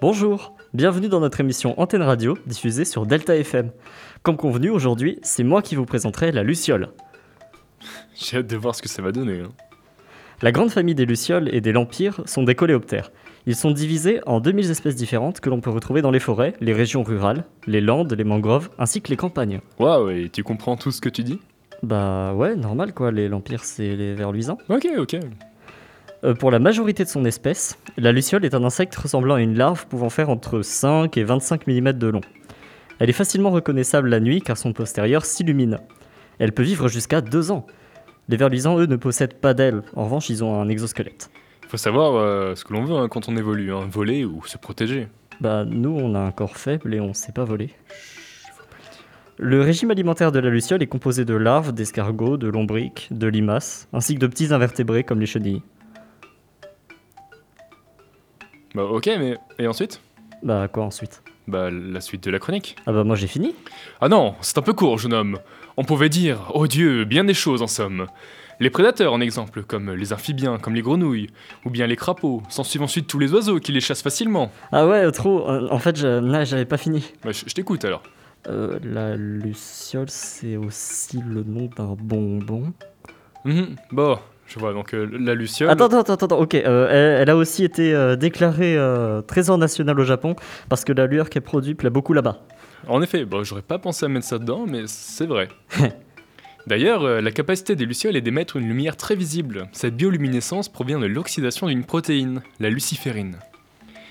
Bonjour, bienvenue dans notre émission Antenne Radio diffusée sur Delta FM. Comme convenu, aujourd'hui, c'est moi qui vous présenterai la luciole. J'ai hâte de voir ce que ça va donner. hein. La grande famille des lucioles et des lampires sont des coléoptères. Ils sont divisés en 2000 espèces différentes que l'on peut retrouver dans les forêts, les régions rurales, les landes, les mangroves, ainsi que les campagnes. Waouh, et tu comprends tout ce que tu dis? Bah ouais, normal quoi, les lampires c'est les vers luisants. Ok, ok. Euh, pour la majorité de son espèce, la luciole est un insecte ressemblant à une larve pouvant faire entre 5 et 25 mm de long. Elle est facilement reconnaissable la nuit car son postérieur s'illumine. Elle peut vivre jusqu'à 2 ans. Les vers luisants, eux, ne possèdent pas d'ailes. En revanche, ils ont un exosquelette. Faut savoir euh, ce que l'on veut hein, quand on évolue, hein, voler ou se protéger. Bah, nous, on a un corps faible et on sait pas voler. Le régime alimentaire de la luciole est composé de larves, d'escargots, de lombriques, de limaces, ainsi que de petits invertébrés comme les chenilles. Bah ok, mais et ensuite? Bah, quoi ensuite? Bah la suite de la chronique. Ah bah, moi j'ai fini. Ah non, c'est un peu court, jeune homme. On pouvait dire, oh Dieu, bien des choses en somme. Les prédateurs en exemple, comme les amphibiens, comme les grenouilles, ou bien les crapauds, s'en suivent ensuite tous les oiseaux qui les chassent facilement. Ah ouais, trop. Euh, En fait, je- là, j'avais pas fini. Bah je je t'écoute alors. Euh, la luciole, c'est aussi le nom d'un bonbon. Mhm, Bon, je vois, donc euh, la luciole... Attends, attends, attends, attends, ok. euh, elle, elle a aussi été euh, déclarée trésor national au Japon parce que la lueur qu'elle produit plaît beaucoup là-bas. En effet, bon, j'aurais pas pensé à mettre ça dedans, mais c'est vrai. D'ailleurs, la capacité des lucioles est d'émettre une lumière très visible. Cette bioluminescence provient de l'oxydation d'une protéine, la luciférine.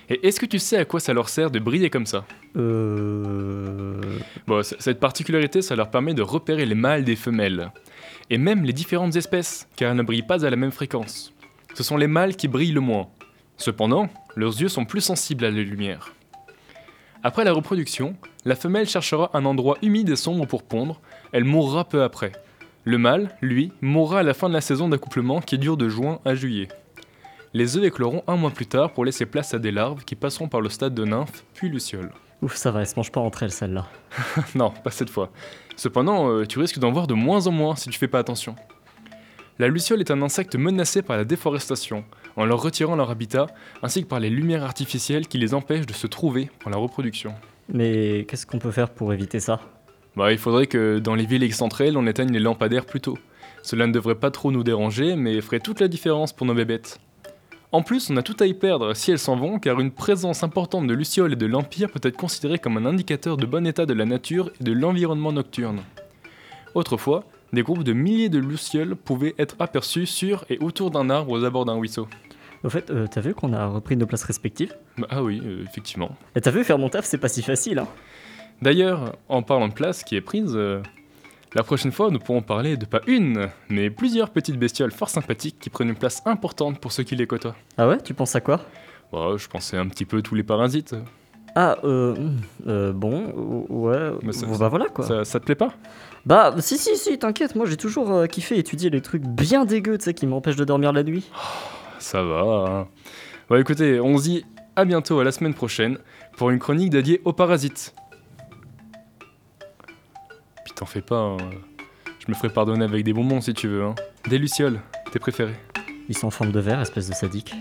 Et est-ce que tu sais à quoi ça leur sert de briller comme ça Euh. Bon, cette particularité, ça leur permet de repérer les mâles des femelles. Et même les différentes espèces, car elles ne brillent pas à la même fréquence. Ce sont les mâles qui brillent le moins. Cependant, leurs yeux sont plus sensibles à la lumière. Après la reproduction, la femelle cherchera un endroit humide et sombre pour pondre, elle mourra peu après. Le mâle, lui, mourra à la fin de la saison d'accouplement qui dure de juin à juillet. Les œufs écloront un mois plus tard pour laisser place à des larves qui passeront par le stade de nymphe, puis luciole. Ouf, ça va, elle se mange pas entre elles, celle-là. Non, pas cette fois. Cependant, euh, tu risques d'en voir de moins en moins si tu fais pas attention. La luciole est un insecte menacé par la déforestation, en leur retirant leur habitat, ainsi que par les lumières artificielles qui les empêchent de se trouver pour la reproduction. Mais qu'est-ce qu'on peut faire pour éviter ça? Bah, il faudrait que dans les villes excentrées, on éteigne les lampadaires plus tôt. Cela ne devrait pas trop nous déranger, mais ferait toute la différence pour nos bébêtes. En plus, on a tout à y perdre si elles s'en vont, car une présence importante de lucioles et de lampires peut être considérée comme un indicateur de bon état de la nature et de l'environnement nocturne. Autrefois, des groupes de milliers de lucioles pouvaient être aperçus sur et autour d'un arbre aux abords d'un ruisseau. Au fait, euh, t'as vu qu'on a repris nos places respectives? Bah, ah oui, euh, effectivement. Et t'as vu, faire mon taf, c'est pas si facile, hein D'ailleurs, en parlant de place qui est prise, euh, la prochaine fois nous pourrons parler de pas une, mais plusieurs petites bestioles fort sympathiques qui prennent une place importante pour ceux qui les côtoient. Ah ouais, tu penses à quoi? Bah, je pensais un petit peu tous les parasites. Ah, euh, euh, bon, ou- ouais, Mais ça- bon, bah voilà quoi. Ça, ça te plaît pas? Bah, si, si, si, t'inquiète, moi j'ai toujours euh, kiffé étudier les trucs bien dégueux, tu sais, qui m'empêchent de dormir la nuit. Ça va. hein. Bah écoutez, on se dit à bientôt à la semaine prochaine pour une chronique dédiée aux parasites. T'en fais pas, hein. je me ferai pardonner avec des bonbons si tu veux. Hein. Des lucioles, tes préférés. Ils sont en forme de verre, espèce de sadique.